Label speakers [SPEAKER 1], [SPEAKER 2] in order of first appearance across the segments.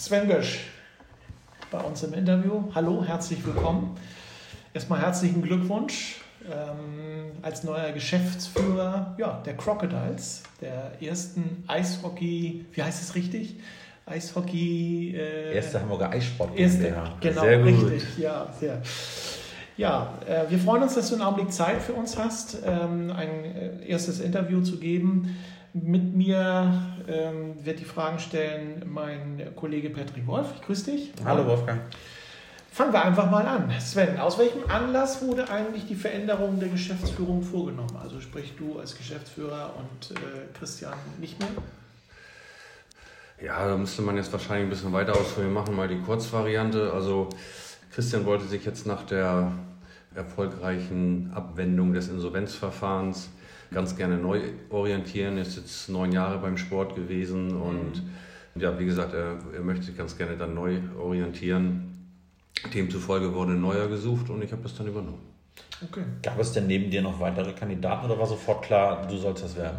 [SPEAKER 1] Sven Gösch bei uns im Interview. Hallo, herzlich willkommen. Erstmal herzlichen Glückwunsch ähm, als neuer Geschäftsführer ja, der Crocodiles, der ersten Eishockey, wie heißt es richtig? Eishockey.
[SPEAKER 2] Äh, erste Hamburger Eissport.
[SPEAKER 1] Erste, genau, sehr richtig. Ja, sehr. Ja, äh, wir freuen uns, dass du einen Augenblick Zeit für uns hast, ähm, ein äh, erstes Interview zu geben. Mit mir ähm, wird die Fragen stellen mein Kollege Patrick Wolf. Ich grüße dich.
[SPEAKER 2] Hallo Wolfgang.
[SPEAKER 1] Fangen wir einfach mal an. Sven, aus welchem Anlass wurde eigentlich die Veränderung der Geschäftsführung vorgenommen? Also sprich du als Geschäftsführer und äh, Christian nicht mehr?
[SPEAKER 3] Ja, da müsste man jetzt wahrscheinlich ein bisschen weiter ausführen. Wir machen mal die Kurzvariante. Also Christian wollte sich jetzt nach der erfolgreichen Abwendung des Insolvenzverfahrens ganz gerne neu orientieren. Er ist jetzt neun Jahre beim Sport gewesen und mhm. ja, wie gesagt, er, er möchte sich ganz gerne dann neu orientieren. Demzufolge wurde ein neuer gesucht und ich habe das dann übernommen.
[SPEAKER 2] Okay. Gab es denn neben dir noch weitere Kandidaten oder war sofort klar, du sollst das werden?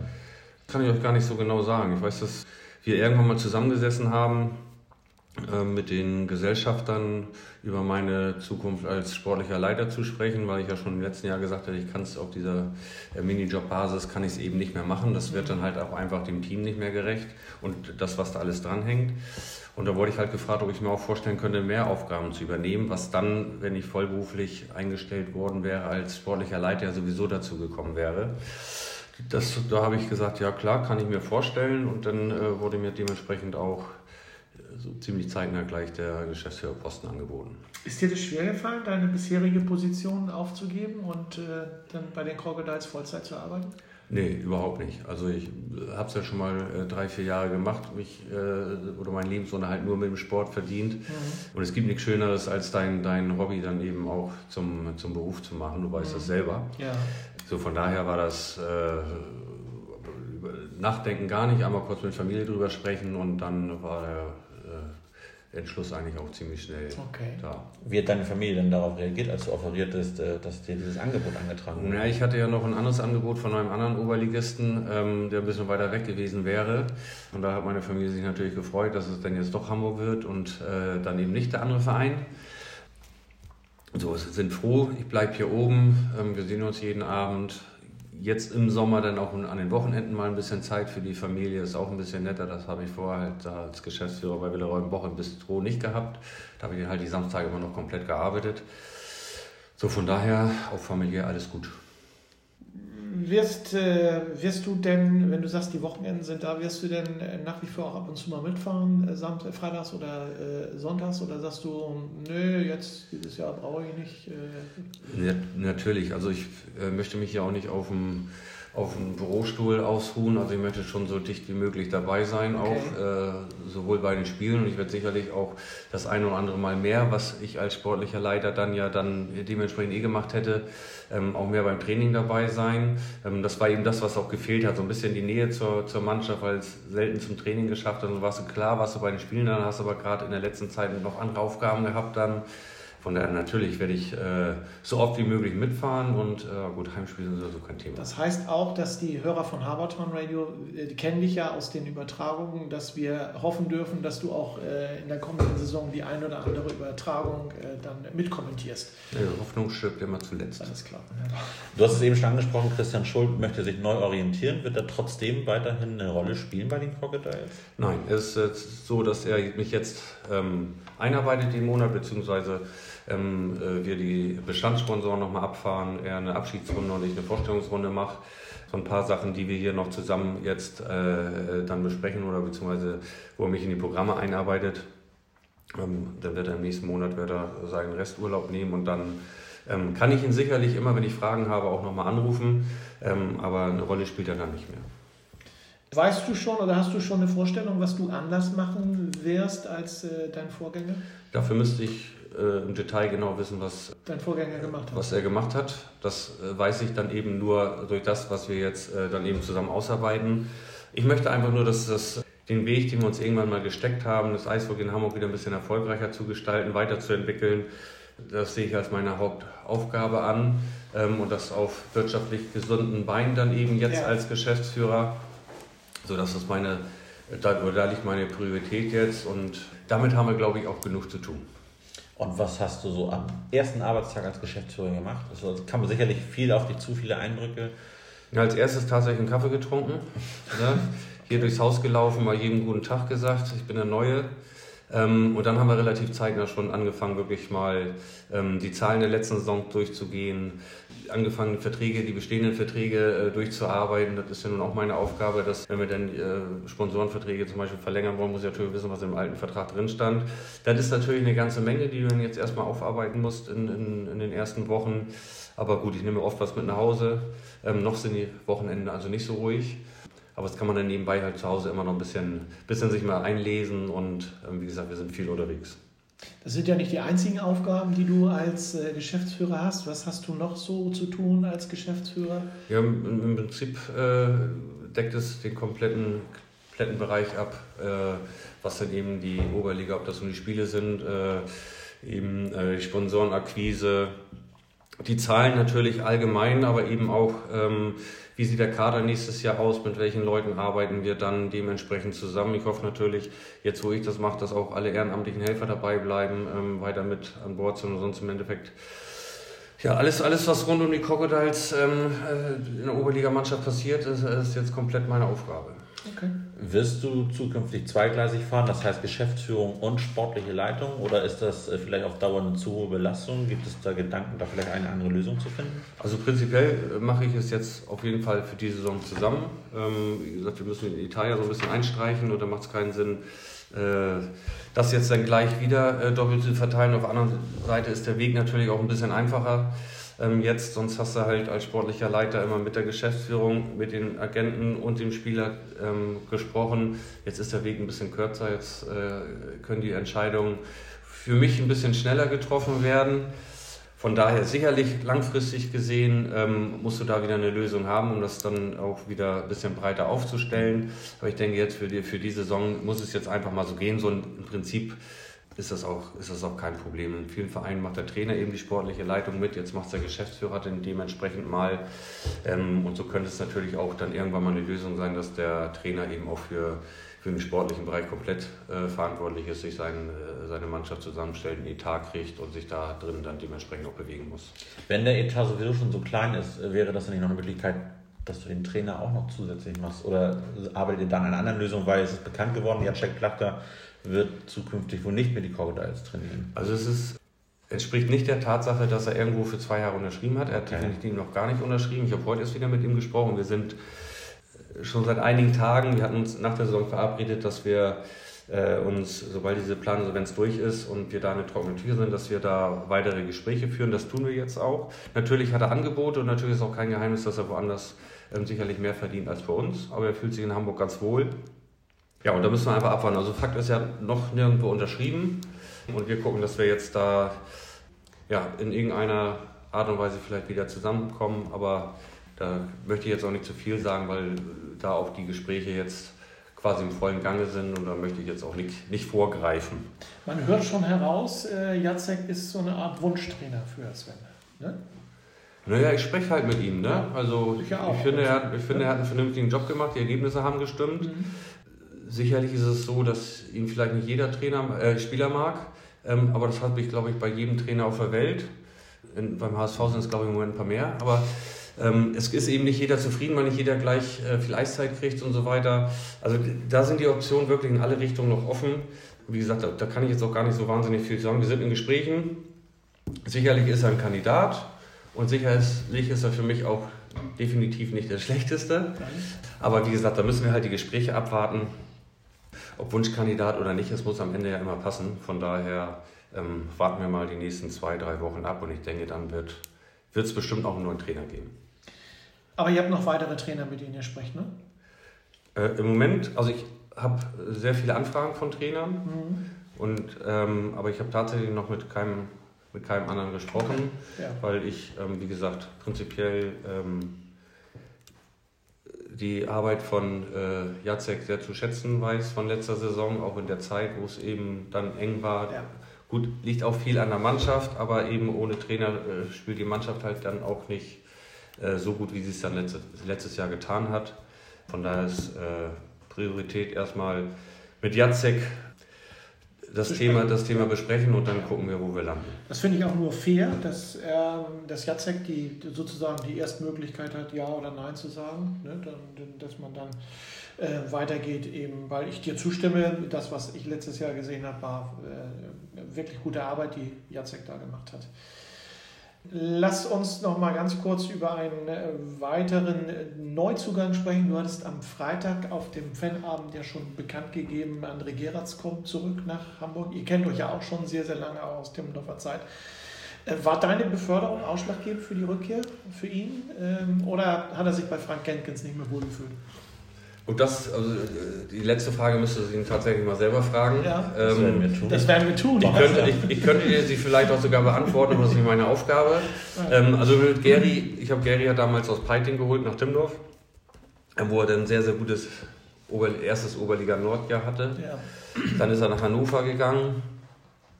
[SPEAKER 3] Kann ich euch gar nicht so genau sagen. Ich weiß, dass wir irgendwann mal zusammengesessen haben mit den Gesellschaftern über meine Zukunft als sportlicher Leiter zu sprechen, weil ich ja schon im letzten Jahr gesagt habe, ich kann es auf dieser äh, Minijob-Basis kann ich es eben nicht mehr machen. Das wird dann halt auch einfach dem Team nicht mehr gerecht und das, was da alles dranhängt. Und da wurde ich halt gefragt, ob ich mir auch vorstellen könnte, mehr Aufgaben zu übernehmen, was dann, wenn ich vollberuflich eingestellt worden wäre, als sportlicher Leiter sowieso dazu gekommen wäre. Das, da habe ich gesagt, ja klar, kann ich mir vorstellen. Und dann äh, wurde mir dementsprechend auch so ziemlich zeitnah gleich der Geschäftsführerposten angeboten.
[SPEAKER 1] Ist dir das schwer gefallen, deine bisherige Position aufzugeben und äh, dann bei den Crocodiles Vollzeit zu arbeiten?
[SPEAKER 3] Nee, überhaupt nicht. Also ich habe es ja schon mal äh, drei, vier Jahre gemacht, mich äh, oder mein Lebensunterhalt nur mit dem Sport verdient. Mhm. Und es gibt nichts Schöneres, als dein, dein Hobby dann eben auch zum, zum Beruf zu machen. Du weißt mhm. das selber. Ja. So von daher war das äh, Nachdenken gar nicht, einmal kurz mit Familie drüber sprechen und dann war der Entschluss eigentlich auch ziemlich schnell
[SPEAKER 2] okay. da. Wie hat deine Familie denn darauf reagiert, als du offeriert hast, äh, dass dir dieses Angebot angetragen wurde?
[SPEAKER 3] Ja, ich hatte ja noch ein anderes Angebot von einem anderen Oberligisten, ähm, der ein bisschen weiter weg gewesen wäre. Und da hat meine Familie sich natürlich gefreut, dass es dann jetzt doch Hamburg wird und äh, dann eben nicht der andere Verein. So, wir sind froh, ich bleibe hier oben, ähm, wir sehen uns jeden Abend, jetzt im Sommer dann auch an den Wochenenden mal ein bisschen Zeit für die Familie, ist auch ein bisschen netter. Das habe ich vorher halt als Geschäftsführer bei Willeräum Woche im Bistro nicht gehabt. Da habe ich halt die Samstage immer noch komplett gearbeitet. So von daher auch familiär alles gut
[SPEAKER 1] wirst, äh, wirst du denn, wenn du sagst, die Wochenenden sind da, wirst du denn äh, nach wie vor auch ab und zu mal mitfahren, äh, Samt, äh, Freitags oder äh, Sonntags? Oder sagst du, nö, jetzt dieses Jahr brauche ich nicht?
[SPEAKER 3] Äh? Ja, natürlich. Also ich möchte mich ja auch nicht auf dem auf dem Bürostuhl ausruhen. Also ich möchte schon so dicht wie möglich dabei sein, okay. auch äh, sowohl bei den Spielen und ich werde sicherlich auch das eine oder andere Mal mehr, was ich als sportlicher Leiter dann ja dann dementsprechend eh gemacht hätte, ähm, auch mehr beim Training dabei sein. Ähm, das war eben das, was auch gefehlt hat, so ein bisschen die Nähe zur, zur Mannschaft, weil es selten zum Training geschafft hat. Und warst du klar, warst du bei den Spielen, dann hast aber gerade in der letzten Zeit noch andere Aufgaben gehabt dann. Von daher natürlich werde ich äh, so oft wie möglich mitfahren und äh, gut, Heimspiele sind sowieso kein Thema.
[SPEAKER 1] Das heißt auch, dass die Hörer von Habertown Radio äh, die kennen dich ja aus den Übertragungen, dass wir hoffen dürfen, dass du auch äh, in der kommenden Saison die ein oder andere Übertragung äh, dann mitkommentierst.
[SPEAKER 3] Ja, Hoffnung stirbt immer zuletzt.
[SPEAKER 1] Alles klar.
[SPEAKER 2] Du hast es eben schon angesprochen, Christian Schuld möchte sich neu orientieren. Wird er trotzdem weiterhin eine Rolle spielen bei den Crocodiles?
[SPEAKER 3] Nein, es ist so, dass er mich jetzt ähm, einarbeitet im Monat, beziehungsweise ähm, äh, wir die Bestandssponsoren nochmal abfahren, er eine Abschiedsrunde und ich eine Vorstellungsrunde mache. So ein paar Sachen, die wir hier noch zusammen jetzt äh, dann besprechen oder beziehungsweise wo er mich in die Programme einarbeitet. Ähm, dann wird er im nächsten Monat wird er seinen Resturlaub nehmen und dann ähm, kann ich ihn sicherlich immer, wenn ich Fragen habe, auch nochmal anrufen. Ähm, aber eine Rolle spielt er dann nicht mehr.
[SPEAKER 1] Weißt du schon oder hast du schon eine Vorstellung, was du anders machen wirst als äh, dein Vorgänger?
[SPEAKER 3] Dafür müsste ich äh, im Detail genau wissen, was,
[SPEAKER 1] Dein Vorgänger gemacht
[SPEAKER 3] hat. was er gemacht hat. Das äh, weiß ich dann eben nur durch das, was wir jetzt äh, dann eben zusammen ausarbeiten. Ich möchte einfach nur, dass das den Weg, den wir uns irgendwann mal gesteckt haben, das Eishockey in Hamburg wieder ein bisschen erfolgreicher zu gestalten, weiterzuentwickeln, das sehe ich als meine Hauptaufgabe an ähm, und das auf wirtschaftlich gesunden Beinen dann eben jetzt ja. als Geschäftsführer, so dass es meine Da, da liegt meine Priorität jetzt und damit haben wir, glaube ich, auch genug zu tun.
[SPEAKER 2] Und was hast du so am ersten Arbeitstag als Geschäftsführer gemacht? Also kann man sicherlich viel auf dich zu, viele Eindrücke.
[SPEAKER 3] Als erstes tatsächlich einen Kaffee getrunken. Ne? Hier durchs Haus gelaufen, mal jedem guten Tag gesagt, ich bin der Neue. Ähm, und dann haben wir relativ zeitnah schon angefangen, wirklich mal ähm, die Zahlen der letzten Saison durchzugehen, angefangen, Verträge, die bestehenden Verträge äh, durchzuarbeiten. Das ist ja nun auch meine Aufgabe, dass wenn wir dann äh, Sponsorenverträge zum Beispiel verlängern wollen, muss ich natürlich wissen, was im alten Vertrag drin stand. Das ist natürlich eine ganze Menge, die du dann jetzt erstmal aufarbeiten musst in, in, in den ersten Wochen. Aber gut, ich nehme oft was mit nach Hause. Ähm, noch sind die Wochenenden also nicht so ruhig. Aber das kann man dann nebenbei halt zu Hause immer noch ein bisschen, bisschen sich mal einlesen und ähm, wie gesagt, wir sind viel unterwegs.
[SPEAKER 1] Das sind ja nicht die einzigen Aufgaben, die du als äh, Geschäftsführer hast. Was hast du noch so zu tun als Geschäftsführer?
[SPEAKER 3] Ja, im, im Prinzip äh, deckt es den kompletten, kompletten Bereich ab, äh, was dann eben die Oberliga, ob das nun die Spiele sind, äh, eben äh, die Sponsorenakquise, die Zahlen natürlich allgemein, aber eben auch, ähm, wie sieht der Kader nächstes Jahr aus, mit welchen Leuten arbeiten wir dann dementsprechend zusammen. Ich hoffe natürlich, jetzt wo ich das mache, dass auch alle ehrenamtlichen Helfer dabei bleiben, ähm, weiter mit an Bord sind und sonst im Endeffekt ja, alles, alles, was rund um die Crocodiles ähm, äh, in der Oberligamannschaft passiert, ist, ist jetzt komplett meine Aufgabe.
[SPEAKER 2] Okay. Wirst du zukünftig zweigleisig fahren, das heißt Geschäftsführung und sportliche Leitung, oder ist das äh, vielleicht auf Dauer eine zu hohe Belastung? Gibt es da Gedanken, da vielleicht eine andere Lösung zu finden?
[SPEAKER 3] Also prinzipiell äh, mache ich es jetzt auf jeden Fall für diese Saison zusammen. Ähm, wie gesagt, wir müssen in Italien so ein bisschen einstreichen und da macht es keinen Sinn, äh, das jetzt dann gleich wieder doppelt zu verteilen. Auf der anderen Seite ist der Weg natürlich auch ein bisschen einfacher ähm, jetzt. Sonst hast du halt als sportlicher Leiter immer mit der Geschäftsführung, mit den Agenten und dem Spieler ähm, gesprochen. Jetzt ist der Weg ein bisschen kürzer, jetzt äh, können die Entscheidungen für mich ein bisschen schneller getroffen werden. Von daher sicherlich langfristig gesehen ähm, musst du da wieder eine Lösung haben, um das dann auch wieder ein bisschen breiter aufzustellen. Aber ich denke jetzt für die, für die Saison muss es jetzt einfach mal so gehen. So im Prinzip ist das, auch, ist das auch kein Problem. In vielen Vereinen macht der Trainer eben die sportliche Leitung mit, jetzt macht es der Geschäftsführer dann dementsprechend mal. Ähm, und so könnte es natürlich auch dann irgendwann mal eine Lösung sein, dass der Trainer eben auch für, für den sportlichen Bereich komplett äh, verantwortlich ist, sich sein, äh, seine Mannschaft zusammenstellt, einen Etat kriegt und sich da drin dann dementsprechend auch bewegen muss.
[SPEAKER 2] Wenn der Etat sowieso schon so klein ist, wäre das dann nicht noch eine Möglichkeit, dass du den Trainer auch noch zusätzlich machst? Oder arbeitet ihr dann an einer anderen Lösung, weil es ist bekannt geworden, Jacek Plachter wird zukünftig wohl nicht mehr die Crocodiles trainieren.
[SPEAKER 3] Also es ist entspricht nicht der Tatsache, dass er irgendwo für zwei Jahre unterschrieben hat. Er hat okay. definitiv noch gar nicht unterschrieben. Ich habe heute erst wieder mit ihm gesprochen. Wir sind äh, schon seit einigen Tagen, wir hatten uns nach der Saison verabredet, dass wir äh, uns, sobald diese Planinsolvenz durch ist und wir da eine trockene Tür sind, dass wir da weitere Gespräche führen. Das tun wir jetzt auch. Natürlich hat er Angebote und natürlich ist auch kein Geheimnis, dass er woanders äh, sicherlich mehr verdient als bei uns. Aber er fühlt sich in Hamburg ganz wohl. Ja, und da müssen wir einfach abwarten. Also Fakt ist ja noch nirgendwo unterschrieben und wir gucken, dass wir jetzt da ja, in irgendeiner Art und Weise vielleicht wieder zusammenkommen, aber da möchte ich jetzt auch nicht zu viel sagen, weil da auch die Gespräche jetzt quasi im vollen Gange sind und da möchte ich jetzt auch nicht, nicht vorgreifen.
[SPEAKER 1] Man hört schon heraus, äh, Jacek ist so eine Art Wunschtrainer für Sven. Ne?
[SPEAKER 3] Naja, ich spreche halt mit ihm. Ne? Also ich, ich, finde, er, ich finde, er hat einen vernünftigen Job gemacht, die Ergebnisse haben gestimmt. Mhm. Sicherlich ist es so, dass ihn vielleicht nicht jeder Trainer, äh, Spieler mag, ähm, aber das habe ich, glaube ich, bei jedem Trainer auf der Welt. In, beim HSV sind es, glaube ich, im Moment ein paar mehr. Aber ähm, es ist eben nicht jeder zufrieden, weil nicht jeder gleich äh, viel Eiszeit kriegt und so weiter. Also da sind die Optionen wirklich in alle Richtungen noch offen. Wie gesagt, da, da kann ich jetzt auch gar nicht so wahnsinnig viel sagen. Wir sind in Gesprächen. Sicherlich ist er ein Kandidat und sicherlich ist er für mich auch definitiv nicht der schlechteste. Aber wie gesagt, da müssen wir halt die Gespräche abwarten ob Wunschkandidat oder nicht, es muss am Ende ja immer passen. Von daher ähm, warten wir mal die nächsten zwei, drei Wochen ab und ich denke, dann wird es bestimmt auch einen neuen Trainer geben.
[SPEAKER 1] Aber ihr habt noch weitere Trainer, mit denen ihr sprecht, ne?
[SPEAKER 3] Äh, Im Moment, also ich habe sehr viele Anfragen von Trainern, mhm. und, ähm, aber ich habe tatsächlich noch mit keinem, mit keinem anderen gesprochen, ja. weil ich, ähm, wie gesagt, prinzipiell ähm, die Arbeit von äh, Jacek sehr zu schätzen weiß von letzter Saison, auch in der Zeit, wo es eben dann eng war. Ja. Gut, liegt auch viel an der Mannschaft, aber eben ohne Trainer äh, spielt die Mannschaft halt dann auch nicht äh, so gut, wie sie es dann letztes, letztes Jahr getan hat. Von daher ist, äh, Priorität erstmal mit Jacek das Thema, das Thema besprechen und dann gucken wir, wo wir landen.
[SPEAKER 1] Das finde ich auch nur fair, dass, er, dass Jacek die, sozusagen die Erstmöglichkeit hat, Ja oder Nein zu sagen. Ne? Dann, dass man dann äh, weitergeht, eben, weil ich dir zustimme, das, was ich letztes Jahr gesehen habe, war äh, wirklich gute Arbeit, die Jacek da gemacht hat. Lass uns noch mal ganz kurz über einen äh, weiteren äh, Neuzugang sprechen. Du hattest am Freitag auf dem Fanabend ja schon bekannt gegeben, André Geratz kommt zurück nach Hamburg. Ihr kennt euch ja auch schon sehr, sehr lange aus Timmendorfer Zeit. Äh, war deine Beförderung ausschlaggebend für die Rückkehr für ihn? Ähm, oder hat er sich bei Frank Genkens nicht mehr wohlgefühlt?
[SPEAKER 3] Und das, also die letzte Frage müsste Sie ihn tatsächlich mal selber fragen.
[SPEAKER 1] Ja, das, ähm, werden wir tun. Das werden wir tun.
[SPEAKER 3] Ich könnte, ich, ich könnte dir sie vielleicht auch sogar beantworten, aber das ist nicht meine Aufgabe. Ähm, also mit Gary, ich habe Gary ja damals aus Peiting geholt nach Timmendorf, wo er dann ein sehr, sehr gutes Ober, erstes Oberliga Nordjahr hatte. Ja. Dann ist er nach Hannover gegangen,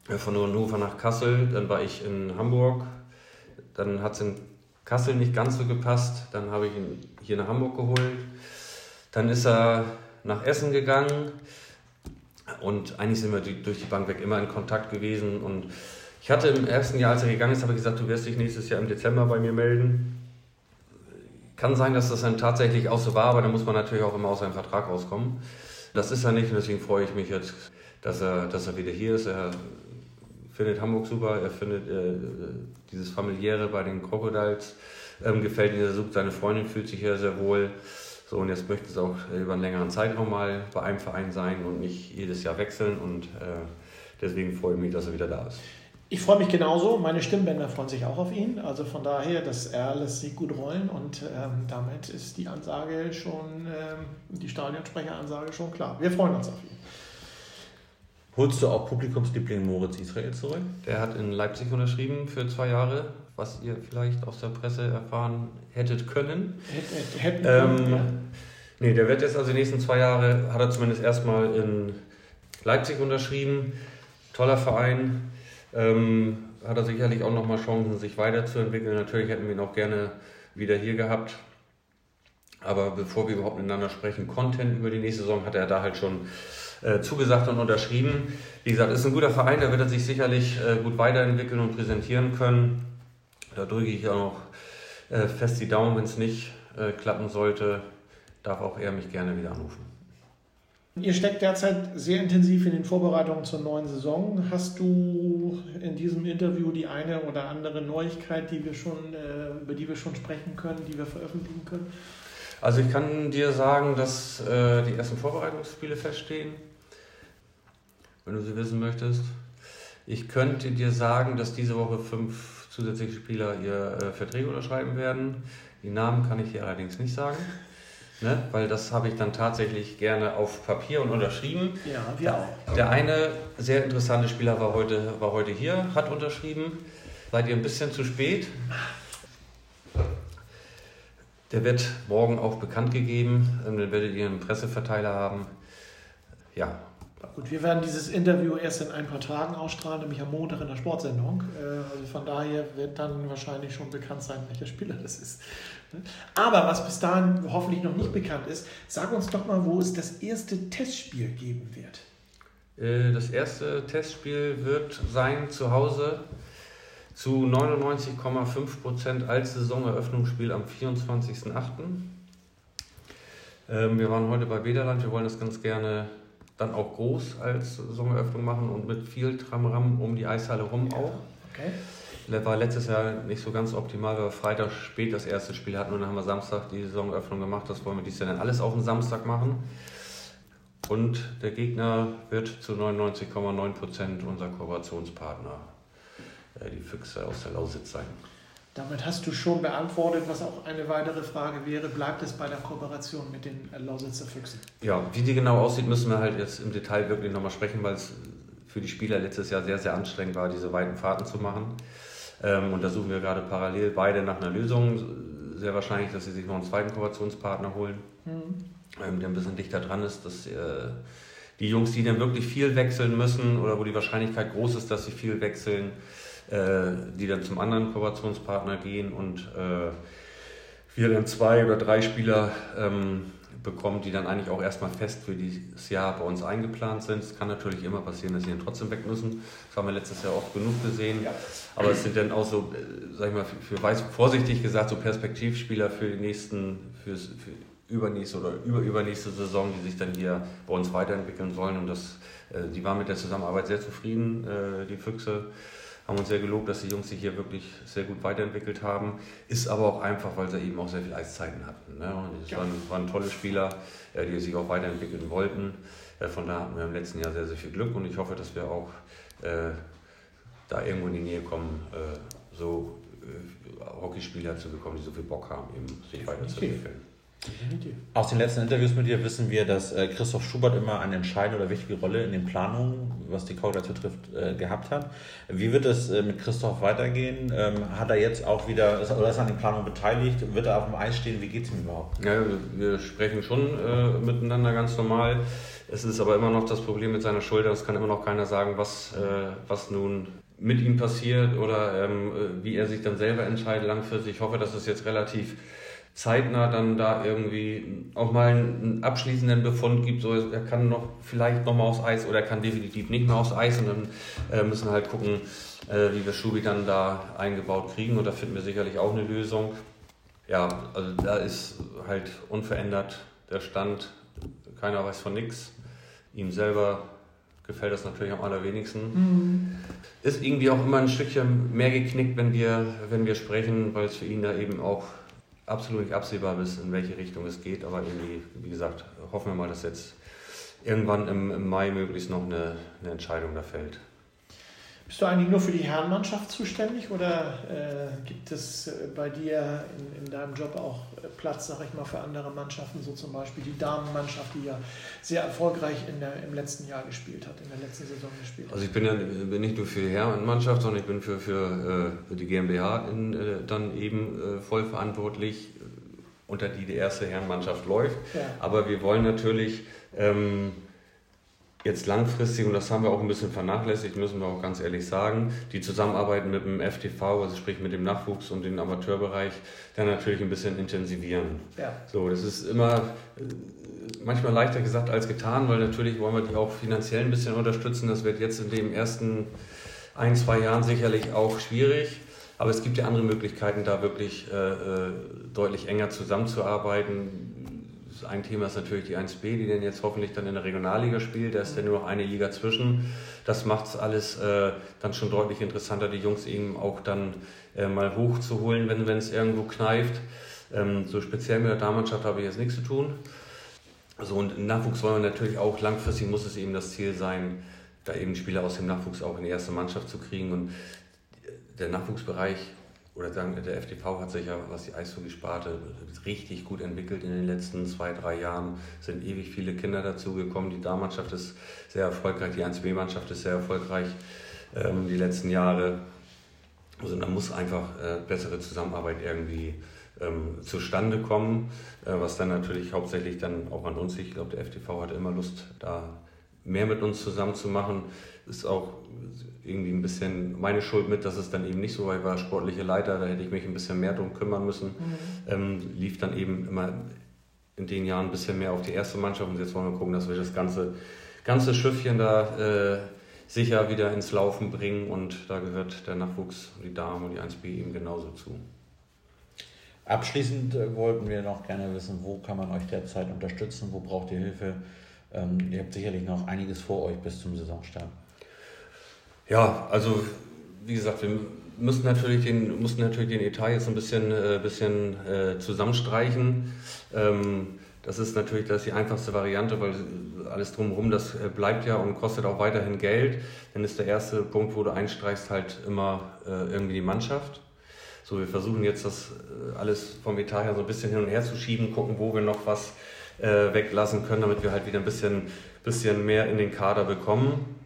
[SPEAKER 3] äh, von Hannover nach Kassel, dann war ich in Hamburg, dann hat es in Kassel nicht ganz so gepasst, dann habe ich ihn hier nach Hamburg geholt dann ist er nach Essen gegangen und eigentlich sind wir durch die Bank weg immer in Kontakt gewesen. Und ich hatte im ersten Jahr, als er gegangen ist, habe ich gesagt, du wirst dich nächstes Jahr im Dezember bei mir melden. Kann sein, dass das dann tatsächlich auch so war, aber da muss man natürlich auch immer aus seinem Vertrag rauskommen. Das ist er nicht und deswegen freue ich mich jetzt, dass er, dass er wieder hier ist. Er findet Hamburg super, er findet äh, dieses familiäre bei den Crocodiles, ähm, gefällt ihm, er sucht seine Freundin, fühlt sich hier sehr wohl. So, und jetzt möchte es auch über einen längeren Zeitraum mal bei einem Verein sein und nicht jedes Jahr wechseln. Und äh, deswegen freue ich mich, dass er wieder da ist.
[SPEAKER 1] Ich freue mich genauso. Meine Stimmbänder freuen sich auch auf ihn. Also von daher, das R lässt sich gut rollen und ähm, damit ist die Ansage schon, ähm, die Stadionsprecheransage schon klar. Wir freuen uns auf ihn.
[SPEAKER 2] Holst du auch Publikumsliebling Moritz Israel zurück?
[SPEAKER 3] Der hat in Leipzig unterschrieben für zwei Jahre, was ihr vielleicht aus der Presse erfahren hättet können. Hätten ähm, ja. Nee, der wird jetzt also die nächsten zwei Jahre, hat er zumindest erstmal in Leipzig unterschrieben. Toller Verein. Ähm, hat er sicherlich auch nochmal Chancen, sich weiterzuentwickeln. Natürlich hätten wir ihn auch gerne wieder hier gehabt. Aber bevor wir überhaupt miteinander sprechen, Content über die nächste Saison hat er da halt schon äh, zugesagt und unterschrieben. Wie gesagt, ist ein guter Verein, da wird er sich sicherlich äh, gut weiterentwickeln und präsentieren können. Da drücke ich auch noch äh, fest die Daumen, wenn es nicht äh, klappen sollte, darf auch er mich gerne wieder anrufen.
[SPEAKER 1] Ihr steckt derzeit sehr intensiv in den Vorbereitungen zur neuen Saison. Hast du in diesem Interview die eine oder andere Neuigkeit, die wir schon, äh, über die wir schon sprechen können, die wir veröffentlichen können?
[SPEAKER 3] Also ich kann dir sagen, dass die ersten Vorbereitungsspiele feststehen, wenn du sie wissen möchtest. Ich könnte dir sagen, dass diese Woche fünf zusätzliche Spieler ihr äh, Verträge unterschreiben werden. Die Namen kann ich hier allerdings nicht sagen. Ne? Weil das habe ich dann tatsächlich gerne auf Papier und unterschrieben.
[SPEAKER 1] Ja, wir auch.
[SPEAKER 3] Der eine sehr interessante Spieler war heute, war heute hier, hat unterschrieben. Seid ihr ein bisschen zu spät? Der wird morgen auch bekannt gegeben. Ähm, dann werdet ihr einen Presseverteiler haben. Ja,
[SPEAKER 1] Gut, wir werden dieses Interview erst in ein paar Tagen ausstrahlen, nämlich am Montag in der Sportsendung. Äh, also von daher wird dann wahrscheinlich schon bekannt sein, welcher Spieler das ist. Aber was bis dahin hoffentlich noch nicht bekannt ist, sag uns doch mal, wo es das erste Testspiel geben wird.
[SPEAKER 3] Äh, das erste Testspiel wird sein zu Hause zu 99,5% als Saisoneröffnungsspiel am 24.08. Ähm, wir waren heute bei Bederland, wir wollen das ganz gerne dann auch groß als Saisoneröffnung machen und mit viel Tramram um die Eishalle rum auch. Okay. War letztes Jahr nicht so ganz optimal, weil wir Freitag spät das erste Spiel hatten und dann haben wir Samstag die Saisonöffnung gemacht. Das wollen wir dieses Jahr dann alles auf den Samstag machen. Und der Gegner wird zu 99,9% unser Kooperationspartner, äh, die Füchse aus der Lausitz sein.
[SPEAKER 1] Damit hast du schon beantwortet, was auch eine weitere Frage wäre. Bleibt es bei der Kooperation mit den Lausitzer Füchsen?
[SPEAKER 3] Ja, wie die genau aussieht, müssen wir halt jetzt im Detail wirklich nochmal sprechen, weil es für die Spieler letztes Jahr sehr, sehr anstrengend war, diese weiten Fahrten zu machen. Ähm, und da suchen wir gerade parallel beide nach einer Lösung. Sehr wahrscheinlich, dass sie sich noch einen zweiten Kooperationspartner holen, mhm. der ein bisschen dichter dran ist, dass äh, die Jungs, die dann wirklich viel wechseln müssen oder wo die Wahrscheinlichkeit groß ist, dass sie viel wechseln, die dann zum anderen Kooperationspartner gehen und äh, wir dann zwei oder drei Spieler ähm, bekommt, die dann eigentlich auch erstmal fest für dieses Jahr bei uns eingeplant sind. Es kann natürlich immer passieren, dass sie dann trotzdem weg müssen. Das haben wir letztes Jahr oft genug gesehen. Ja. Aber es sind dann auch so, äh, sag ich mal, für, für weiß, vorsichtig gesagt, so Perspektivspieler für die nächsten, fürs, für übernächste oder überübernächste Saison, die sich dann hier bei uns weiterentwickeln sollen. Und das, äh, die waren mit der Zusammenarbeit sehr zufrieden, äh, die Füchse haben uns sehr gelobt, dass die Jungs sich hier wirklich sehr gut weiterentwickelt haben. Ist aber auch einfach, weil sie eben auch sehr viele Eiszeiten hatten. Ne? Und es ja. waren, waren, tolle Spieler, äh, die sich auch weiterentwickeln wollten. Äh, von da hatten wir im letzten Jahr sehr, sehr viel Glück und ich hoffe, dass wir auch äh, da irgendwo in die Nähe kommen, äh, so äh, Hockeyspieler zu bekommen, die so viel Bock haben, eben sich weiterzuentwickeln.
[SPEAKER 2] Aus den letzten Interviews mit dir wissen wir, dass äh, Christoph Schubert immer eine entscheidende oder wichtige Rolle in den Planungen, was die Cowgirls betrifft, äh, gehabt hat. Wie wird es äh, mit Christoph weitergehen? Ähm, hat er jetzt auch wieder, ist, oder ist er an den Planungen beteiligt? Wird er auf dem Eis stehen? Wie geht es ihm überhaupt?
[SPEAKER 3] Ja, wir sprechen schon miteinander ganz normal. Es ist aber immer noch das Problem mit seiner Schulter. Es kann immer noch keiner sagen, was, was nun mit ihm passiert oder ähm, äh, wie er sich dann selber entscheidet langfristig. Ich hoffe, dass es jetzt relativ zeitnah dann da irgendwie auch mal einen abschließenden Befund gibt, so er kann noch vielleicht noch mal aufs Eis oder er kann definitiv nicht mehr aufs Eis und dann äh, müssen wir halt gucken, äh, wie wir Schubi dann da eingebaut kriegen und da finden wir sicherlich auch eine Lösung. Ja, also da ist halt unverändert der Stand, keiner weiß von nichts. Ihm selber gefällt das natürlich am allerwenigsten. Mhm. Ist irgendwie auch immer ein Stückchen mehr geknickt, wenn wir, wenn wir sprechen, weil es für ihn da eben auch absolut nicht absehbar ist, in welche Richtung es geht. Aber irgendwie, wie gesagt, hoffen wir mal, dass jetzt irgendwann im, im Mai möglichst noch eine, eine Entscheidung da fällt.
[SPEAKER 1] Bist du eigentlich nur für die Herrenmannschaft zuständig oder äh, gibt es äh, bei dir in, in, deinem Job auch äh, Platz, sag ich mal, für andere Mannschaften, so zum Beispiel die Damenmannschaft, die ja sehr erfolgreich in der, im letzten Jahr gespielt hat, in der letzten Saison gespielt hat?
[SPEAKER 3] Also ich bin ja bin nicht nur für die Herrenmannschaft, sondern ich bin für, für, für die GmbH in, äh, dann eben äh, voll verantwortlich, unter die die erste Herrenmannschaft läuft. Ja. Aber wir wollen natürlich... Ähm, jetzt langfristig, und das haben wir auch ein bisschen vernachlässigt, müssen wir auch ganz ehrlich sagen, die Zusammenarbeit mit dem FTV, also sprich mit dem Nachwuchs und dem Amateurbereich, dann natürlich ein bisschen intensivieren. Ja. So, das ist immer äh, manchmal leichter gesagt als getan, weil natürlich wollen wir die auch finanziell ein bisschen unterstützen. Das wird jetzt in den ersten ein, zwei Jahren sicherlich auch schwierig. Aber es gibt ja andere Möglichkeiten, da wirklich äh, äh deutlich enger zusammenzuarbeiten ein Thema ist natürlich die 1B, die dann jetzt hoffentlich dann in der Regionalliga spielt. Da ist dann nur noch eine Liga zwischen. Das macht es alles äh, dann schon deutlich interessanter, die Jungs eben auch dann äh, mal hochzuholen, wenn es irgendwo kneift. Ähm, so speziell mit der Damenmannschaft habe ich jetzt nichts zu tun. Also und im Nachwuchs wollen wir natürlich auch, langfristig muss es eben das Ziel sein, da eben Spieler aus dem Nachwuchs auch in die erste Mannschaft zu kriegen. Und der Nachwuchsbereich oder sagen, der FDV hat sich ja, was die Eishockey-Sparte richtig gut entwickelt in den letzten zwei, drei Jahren. Es sind ewig viele Kinder dazugekommen. Die Damenmannschaft ist sehr erfolgreich, die 1B-Mannschaft ist sehr erfolgreich ähm, die letzten Jahre. Also da muss einfach äh, bessere Zusammenarbeit irgendwie ähm, zustande kommen, äh, was dann natürlich hauptsächlich dann auch an uns liegt. Ich glaube, der FDV hat immer Lust, da mehr mit uns zusammen zu machen. Ist auch irgendwie ein bisschen meine Schuld mit, dass es dann eben nicht so war. Ich war sportliche Leiter, da hätte ich mich ein bisschen mehr drum kümmern müssen. Mhm. Ähm, lief dann eben immer in den Jahren ein bisschen mehr auf die erste Mannschaft und jetzt wollen wir gucken, dass wir das ganze, ganze Schiffchen da äh, sicher wieder ins Laufen bringen und da gehört der Nachwuchs, die Damen und die 1B eben genauso zu.
[SPEAKER 2] Abschließend äh, wollten wir noch gerne wissen, wo kann man euch derzeit unterstützen, wo braucht ihr Hilfe? Ähm, ihr habt sicherlich noch einiges vor euch bis zum Saisonstart.
[SPEAKER 3] Ja, also wie gesagt, wir müssen natürlich den, mussten natürlich den Etat jetzt ein bisschen, äh, bisschen äh, zusammenstreichen. Ähm, das ist natürlich das ist die einfachste Variante, weil alles drumherum, das äh, bleibt ja und kostet auch weiterhin Geld. Dann ist der erste Punkt, wo du einstreichst, halt immer äh, irgendwie die Mannschaft. So, wir versuchen jetzt das äh, alles vom Etat her so ein bisschen hin und her zu schieben, gucken, wo wir noch was äh, weglassen können, damit wir halt wieder ein bisschen, bisschen mehr in den Kader bekommen.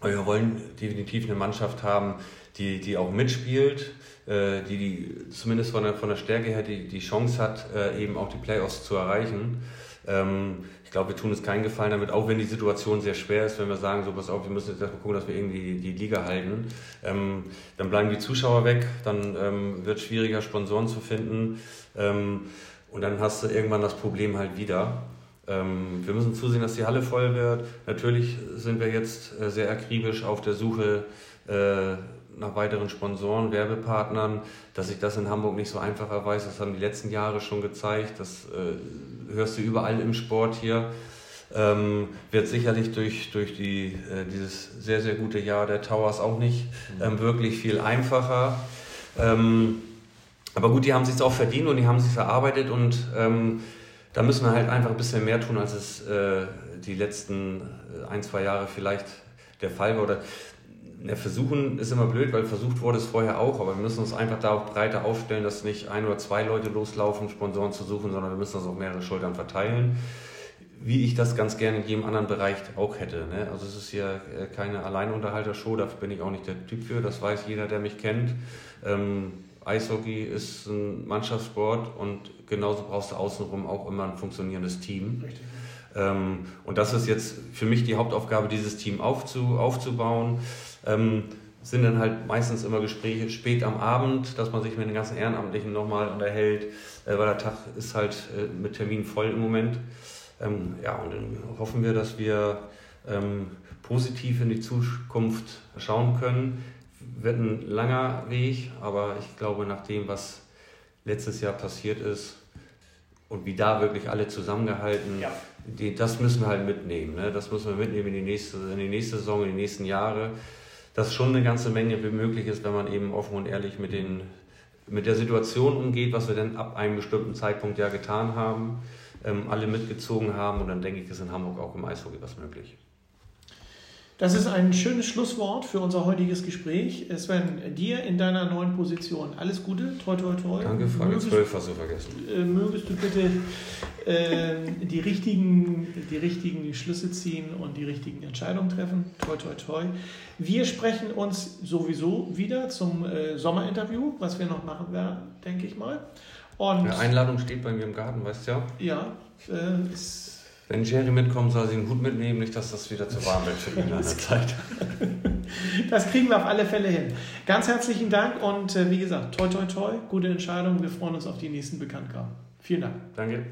[SPEAKER 3] Wir wollen definitiv eine Mannschaft haben, die, die auch mitspielt, äh, die, die zumindest von der, von der Stärke her die, die Chance hat, äh, eben auch die Playoffs zu erreichen. Ähm, ich glaube, wir tun uns keinen Gefallen damit, auch wenn die Situation sehr schwer ist, wenn wir sagen, so pass auf, wir müssen jetzt erstmal gucken, dass wir irgendwie die, Liga halten. Ähm, dann bleiben die Zuschauer weg, dann ähm, wird es schwieriger, Sponsoren zu finden. Und dann hast du irgendwann das Problem halt wieder. Ähm, wir müssen zusehen, dass die Halle voll wird. Natürlich sind wir jetzt äh, sehr akribisch auf der Suche äh, nach weiteren Sponsoren, Werbepartnern. Dass sich das in Hamburg nicht so einfach erweist, das haben die letzten Jahre schon gezeigt. Das äh, hörst du überall im Sport hier. Ähm, wird sicherlich durch, durch die, äh, dieses sehr, sehr gute Jahr der Towers auch nicht ähm, wirklich viel einfacher. Ähm, aber gut, die haben sich auch verdient und die haben sich erarbeitet und ähm, da müssen wir halt einfach ein bisschen mehr tun, als es äh, die letzten äh, ein, zwei Jahre vielleicht der Fall war. Oder ja, versuchen ist immer blöd, weil versucht wurde es vorher auch, aber wir müssen uns einfach da auch breiter aufstellen, dass nicht ein oder zwei Leute loslaufen, Sponsoren zu suchen, sondern wir müssen das auf mehrere Schultern verteilen. Wie ich das ganz gerne in jedem anderen Bereich auch hätte. Ne? Also es ist hier äh, keine Alleinunterhalter-Show, dafür bin ich auch nicht der Typ für, das weiß jeder, der mich kennt. Ähm, Eishockey ist ein Mannschaftssport und genauso brauchst du außenrum auch immer ein funktionierendes Team. Richtig. Ähm, und das ist jetzt für mich die Hauptaufgabe, dieses Team aufzu, aufzubauen. Ähm, sind dann halt meistens immer Gespräche spät am Abend, dass man sich mit den ganzen Ehrenamtlichen nochmal unterhält, äh, weil der Tag ist halt äh, mit Terminen voll im Moment. Ähm, ja, und dann hoffen wir, dass wir ähm, positiv in die Zukunft schauen können wird ein langer Weg, aber ich glaube, nach dem, was letztes Jahr passiert ist und wie da wirklich alle zusammengehalten, ja. die, das müssen wir halt mitnehmen. Ne? Das müssen wir mitnehmen in die, nächste, in die nächste Saison, in die nächsten Jahre. Dass schon eine ganze Menge möglich ist, wenn man eben offen und ehrlich mit, den, mit der Situation umgeht, was wir denn ab einem bestimmten Zeitpunkt ja getan haben, ähm, alle mitgezogen haben und dann denke ich, ist in Hamburg auch im Eishockey was möglich.
[SPEAKER 1] Das ist ein schönes Schlusswort für unser heutiges Gespräch. Sven, dir in deiner neuen Position alles Gute, toi toi toi.
[SPEAKER 3] Danke, Frage mögest, 12 hast du vergessen.
[SPEAKER 1] Äh, mögest du bitte äh, die, richtigen, die richtigen Schlüsse ziehen und die richtigen Entscheidungen treffen. Toi toi toi. Wir sprechen uns sowieso wieder zum äh, Sommerinterview, was wir noch machen werden, denke ich mal.
[SPEAKER 3] Und Die Einladung steht bei mir im Garten, weißt du ja?
[SPEAKER 1] Ja, äh, ist
[SPEAKER 3] wenn Jerry mitkommt, soll sie einen Hut mitnehmen, nicht, dass das wieder zu warm wird für ihn an der Zeit.
[SPEAKER 1] Das kriegen wir auf alle Fälle hin. Ganz herzlichen Dank und äh, wie gesagt, toi toi toi, gute Entscheidung. Wir freuen uns auf die nächsten Bekanntgaben. Vielen Dank.
[SPEAKER 3] Danke.